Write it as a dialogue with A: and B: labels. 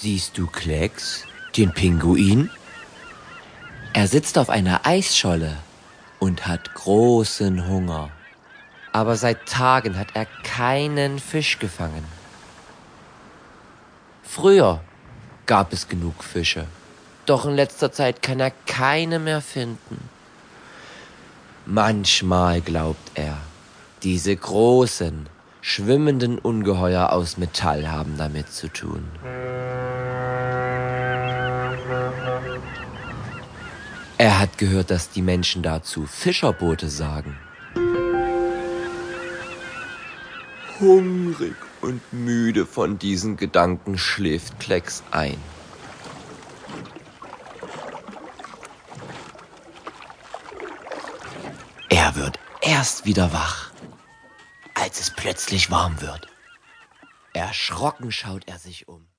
A: Siehst du Klecks, den Pinguin? Er sitzt auf einer Eisscholle und hat großen Hunger. Aber seit Tagen hat er keinen Fisch gefangen. Früher gab es genug Fische, doch in letzter Zeit kann er keine mehr finden. Manchmal glaubt er, diese großen, schwimmenden Ungeheuer aus Metall haben damit zu tun. Er hat gehört, dass die Menschen dazu Fischerboote sagen. Hungrig und müde von diesen Gedanken schläft Klecks ein. Er wird erst wieder wach, als es plötzlich warm wird. Erschrocken schaut er sich um.